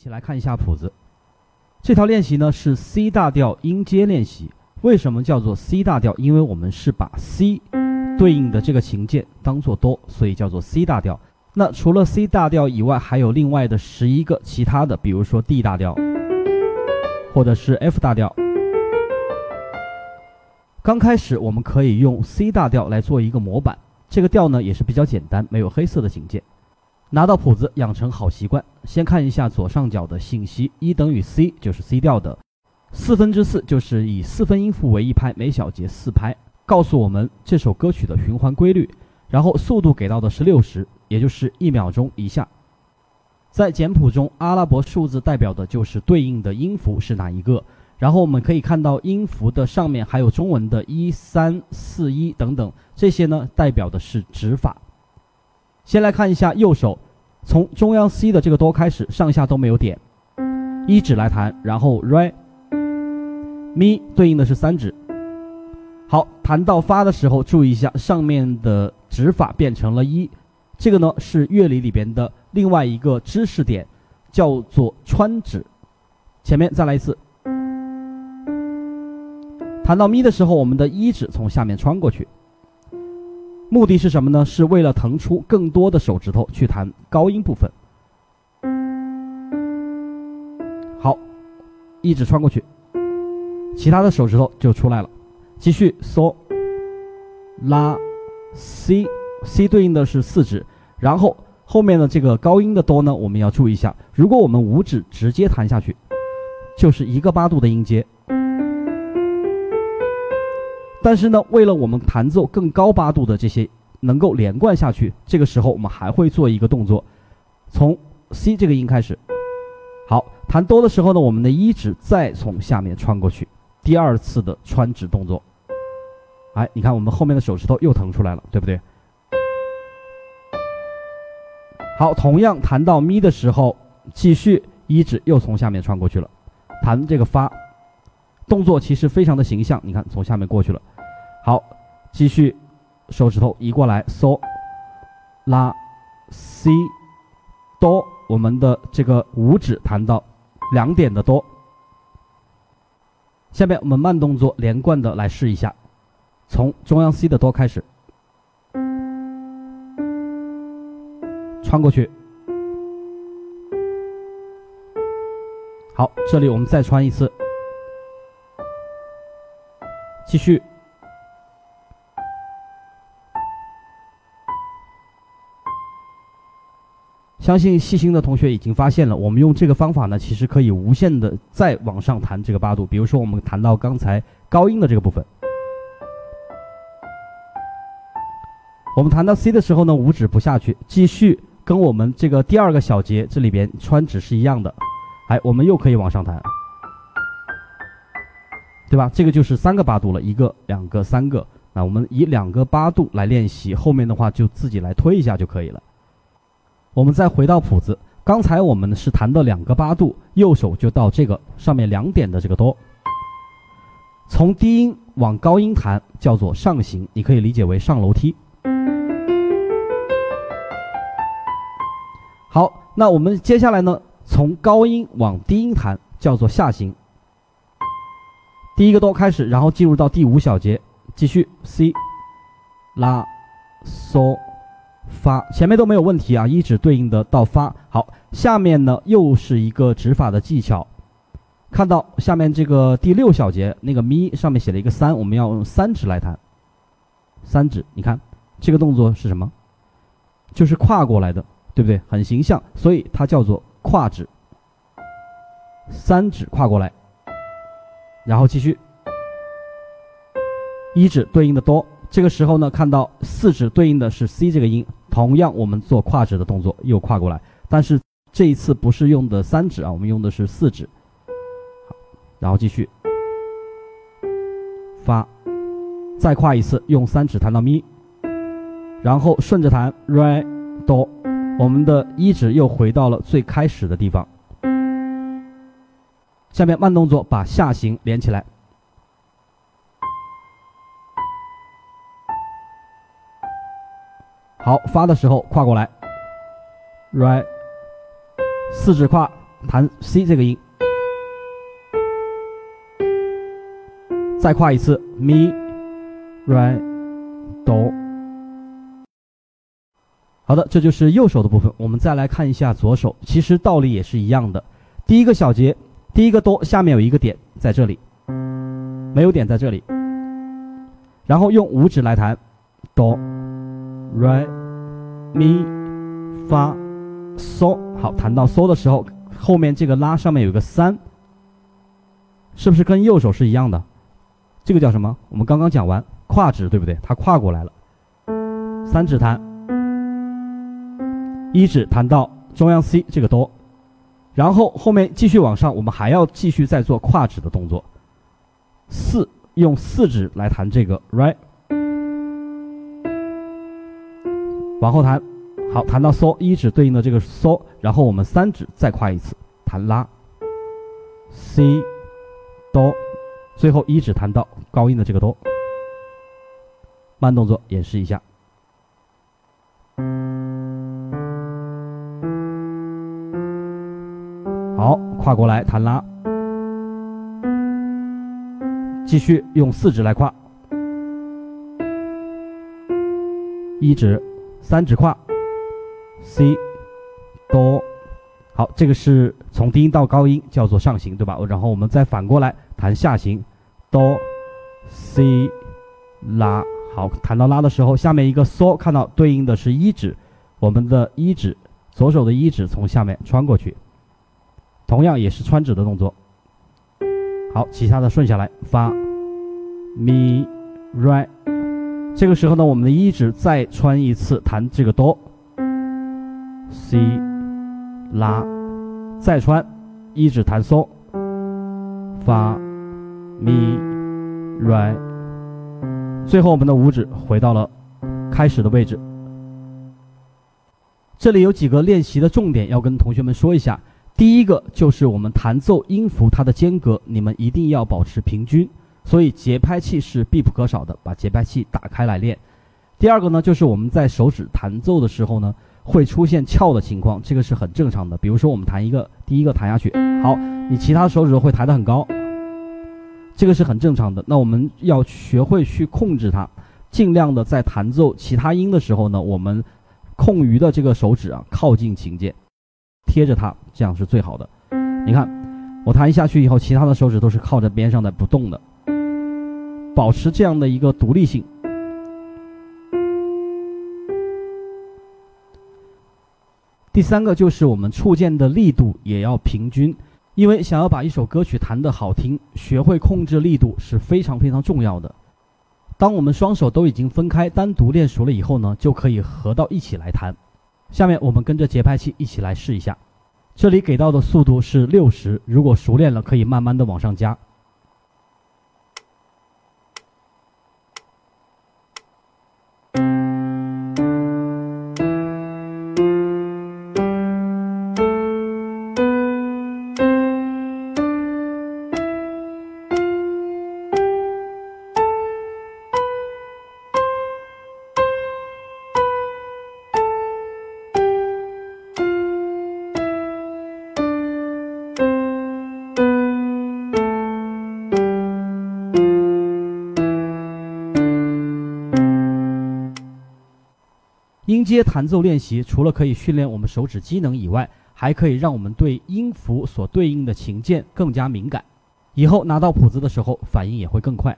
一起来看一下谱子。这套练习呢是 C 大调音阶练习。为什么叫做 C 大调？因为我们是把 C 对应的这个琴键当做哆，所以叫做 C 大调。那除了 C 大调以外，还有另外的十一个其他的，比如说 D 大调，或者是 F 大调。刚开始我们可以用 C 大调来做一个模板，这个调呢也是比较简单，没有黑色的琴键。拿到谱子，养成好习惯。先看一下左上角的信息：一等于 C 就是 C 调的，四分之四就是以四分音符为一拍，每小节四拍，告诉我们这首歌曲的循环规律。然后速度给到的是六十，也就是一秒钟一下。在简谱中，阿拉伯数字代表的就是对应的音符是哪一个。然后我们可以看到音符的上面还有中文的一三四一等等，这些呢代表的是指法。先来看一下右手，从中央 C 的这个哆开始，上下都没有点，一指来弹，然后 Re、Mi 对应的是三指。好，弹到发的时候，注意一下上面的指法变成了一，这个呢是乐理里边的另外一个知识点，叫做穿指。前面再来一次，弹到咪的时候，我们的一指从下面穿过去。目的是什么呢？是为了腾出更多的手指头去弹高音部分。好，一指穿过去，其他的手指头就出来了。继续嗦、拉、C，C 对应的是四指，然后后面的这个高音的哆呢，我们要注意一下。如果我们五指直接弹下去，就是一个八度的音阶。但是呢，为了我们弹奏更高八度的这些能够连贯下去，这个时候我们还会做一个动作，从 C 这个音开始。好，弹哆的时候呢，我们的一指再从下面穿过去，第二次的穿指动作。哎，你看我们后面的手指头又腾出来了，对不对？好，同样弹到咪的时候，继续一指又从下面穿过去了，弹这个发。动作其实非常的形象，你看从下面过去了。好，继续，手指头移过来，嗦，拉，C，哆，我们的这个五指弹到两点的哆。下面我们慢动作连贯的来试一下，从中央 C 的哆开始，穿过去。好，这里我们再穿一次。继续，相信细心的同学已经发现了，我们用这个方法呢，其实可以无限的再往上弹这个八度。比如说，我们弹到刚才高音的这个部分，我们弹到 C 的时候呢，五指不下去，继续跟我们这个第二个小节这里边穿指是一样的，哎，我们又可以往上弹。对吧？这个就是三个八度了，一个、两个、三个。那我们以两个八度来练习，后面的话就自己来推一下就可以了。我们再回到谱子，刚才我们是弹的两个八度，右手就到这个上面两点的这个哆，从低音往高音弹叫做上行，你可以理解为上楼梯。好，那我们接下来呢，从高音往低音弹叫做下行。第一个哆开始，然后进入到第五小节，继续 C、拉、嗦、发，前面都没有问题啊，一指对应的到发。好，下面呢又是一个指法的技巧，看到下面这个第六小节那个咪上面写了一个三，我们要用三指来弹，三指，你看这个动作是什么？就是跨过来的，对不对？很形象，所以它叫做跨指，三指跨过来。然后继续，一指对应的哆，这个时候呢，看到四指对应的是 C 这个音，同样我们做跨指的动作，又跨过来，但是这一次不是用的三指啊，我们用的是四指。然后继续。发，再跨一次，用三指弹到咪，然后顺着弹 Re、哆，我们的一指又回到了最开始的地方。下面慢动作把下行连起来，好发的时候跨过来，right，四指跨弹 C 这个音，再跨一次 Mi、Re、Do。好的，这就是右手的部分。我们再来看一下左手，其实道理也是一样的。第一个小节，第一个哆下面有一个点在这里，没有点在这里。然后用五指来弹哆、Re、Mi、Fa、So。好，弹到嗦的时候，后面这个拉上面有个三，是不是跟右手是一样的？这个叫什么？我们刚刚讲完跨指，对不对？它跨过来了，三指弹，一指弹到中央 C 这个哆。然后后面继续往上，我们还要继续再做跨指的动作。四用四指来弹这个 right，往后弹，好，弹到 So，一指对应的这个 So，然后我们三指再跨一次，弹拉 C 哆，最后一指弹到高音的这个哆。慢动作演示一下。好，跨过来弹拉，继续用四指来跨，一指、三指跨，C、哆，好，这个是从低音到高音叫做上行，对吧？然后我们再反过来弹下行，哆、C、拉，好，弹到拉的时候，下面一个嗦，看到对应的是一指，我们的一指，左手的一指从下面穿过去。同样也是穿指的动作。好，其他的顺下来，发、咪、re。这个时候呢，我们的一指再穿一次，弹这个哆、c、拉，再穿一指弹嗦、发、咪、re。最后我们的五指回到了开始的位置。这里有几个练习的重点要跟同学们说一下。第一个就是我们弹奏音符，它的间隔你们一定要保持平均，所以节拍器是必不可少的，把节拍器打开来练。第二个呢，就是我们在手指弹奏的时候呢，会出现翘的情况，这个是很正常的。比如说我们弹一个，第一个弹下去，好，你其他手指会弹得很高，这个是很正常的。那我们要学会去控制它，尽量的在弹奏其他音的时候呢，我们空余的这个手指啊，靠近琴键。贴着它，这样是最好的。你看，我弹下去以后，其他的手指都是靠着边上的不动的，保持这样的一个独立性。第三个就是我们触键的力度也要平均，因为想要把一首歌曲弹得好听，学会控制力度是非常非常重要的。当我们双手都已经分开，单独练熟了以后呢，就可以合到一起来弹。下面我们跟着节拍器一起来试一下，这里给到的速度是六十，如果熟练了可以慢慢的往上加。音阶弹奏练习除了可以训练我们手指机能以外，还可以让我们对音符所对应的琴键更加敏感，以后拿到谱子的时候反应也会更快。